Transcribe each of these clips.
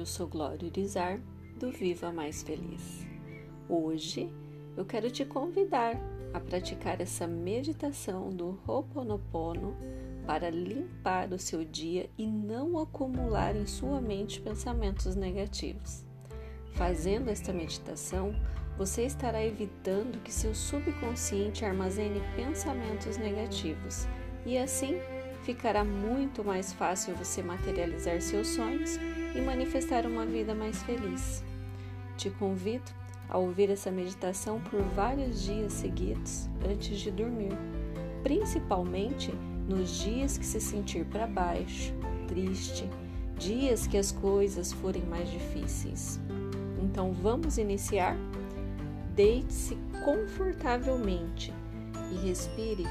Eu sou Glória Urizar, do Viva Mais Feliz. Hoje eu quero te convidar a praticar essa meditação do Ho'oponopono para limpar o seu dia e não acumular em sua mente pensamentos negativos. Fazendo esta meditação, você estará evitando que seu subconsciente armazene pensamentos negativos e assim ficará muito mais fácil você materializar seus sonhos e manifestar uma vida mais feliz. Te convido a ouvir essa meditação por vários dias seguidos antes de dormir, principalmente nos dias que se sentir para baixo, triste, dias que as coisas forem mais difíceis. Então vamos iniciar? Deite-se confortavelmente e respire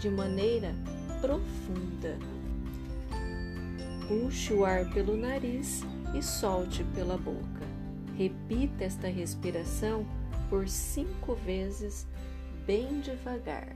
de maneira profunda. Puxe o ar pelo nariz e solte pela boca. Repita esta respiração por cinco vezes, bem devagar.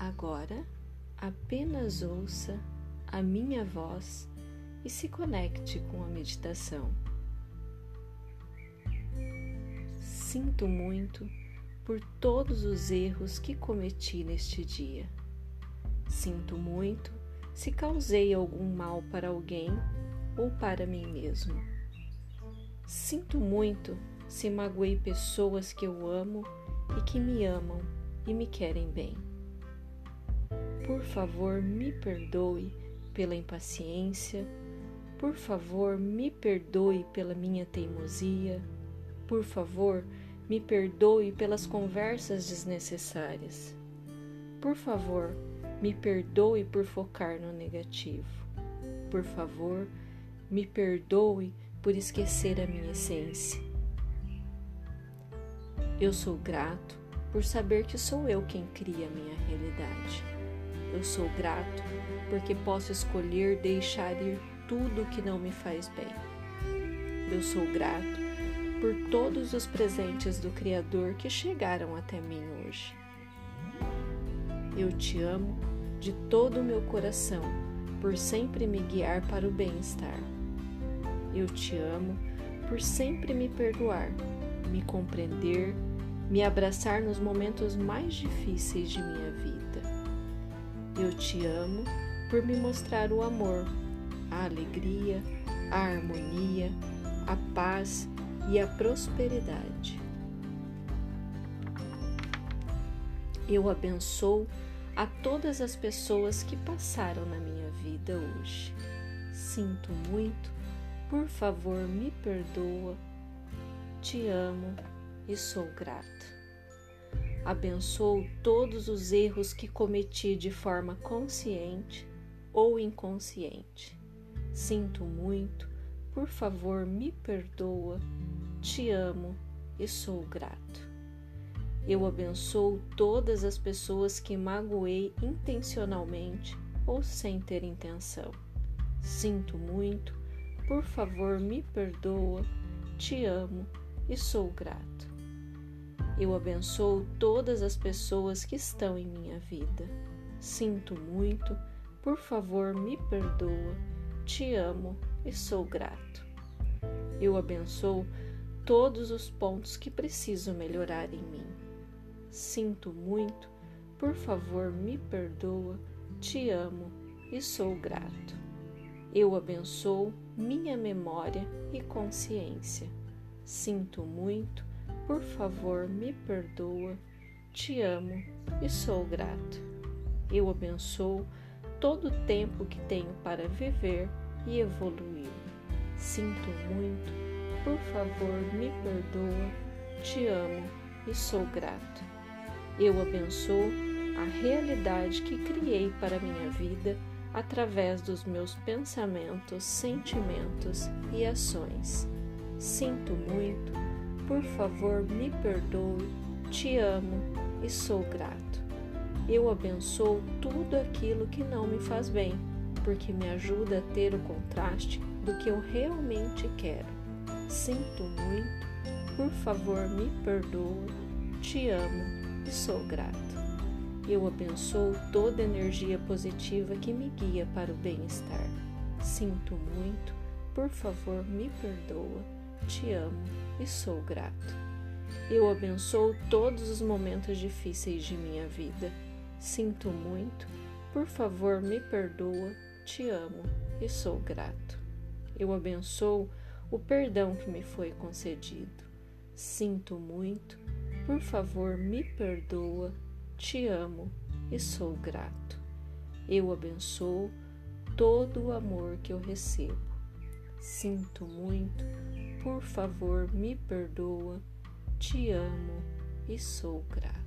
Agora, apenas ouça a minha voz e se conecte com a meditação. Sinto muito por todos os erros que cometi neste dia. Sinto muito se causei algum mal para alguém ou para mim mesmo. Sinto muito se magoei pessoas que eu amo e que me amam e me querem bem. Por favor, me perdoe pela impaciência. Por favor, me perdoe pela minha teimosia. Por favor, me perdoe pelas conversas desnecessárias. Por favor, me perdoe por focar no negativo. Por favor, me perdoe por esquecer a minha essência. Eu sou grato por saber que sou eu quem cria a minha realidade. Eu sou grato porque posso escolher deixar ir tudo que não me faz bem. Eu sou grato por todos os presentes do Criador que chegaram até mim hoje. Eu te amo de todo o meu coração por sempre me guiar para o bem-estar. Eu te amo por sempre me perdoar, me compreender, me abraçar nos momentos mais difíceis de minha vida. Eu te amo por me mostrar o amor, a alegria, a harmonia, a paz e a prosperidade. Eu abençoo a todas as pessoas que passaram na minha vida hoje. Sinto muito, por favor, me perdoa. Te amo e sou grato. Abençoo todos os erros que cometi de forma consciente ou inconsciente. Sinto muito, por favor, me perdoa. Te amo e sou grato. Eu abençoo todas as pessoas que magoei intencionalmente ou sem ter intenção. Sinto muito, por favor, me perdoa. Te amo e sou grato. Eu abençoo todas as pessoas que estão em minha vida. Sinto muito, por favor, me perdoa. Te amo e sou grato. Eu abençoo todos os pontos que preciso melhorar em mim. Sinto muito, por favor, me perdoa. Te amo e sou grato. Eu abençoo minha memória e consciência. Sinto muito, por favor, me perdoa. Te amo e sou grato. Eu abençoo todo o tempo que tenho para viver e evoluir. Sinto muito. Por favor, me perdoa. Te amo e sou grato. Eu abençoo a realidade que criei para minha vida através dos meus pensamentos, sentimentos e ações. Sinto muito por favor, me perdoe, te amo e sou grato. Eu abençoo tudo aquilo que não me faz bem porque me ajuda a ter o contraste do que eu realmente quero. Sinto muito, por favor, me perdoa, te amo e sou grato. Eu abençoo toda energia positiva que me guia para o bem-estar. Sinto muito, por favor, me perdoa, te amo e sou grato. Eu abençoo todos os momentos difíceis de minha vida. Sinto muito, por favor, me perdoa, te amo e sou grato. Eu abençoo o perdão que me foi concedido. Sinto muito, por favor, me perdoa, te amo e sou grato. Eu abençoo todo o amor que eu recebo. Sinto muito, por favor, me perdoa, te amo e sou grato.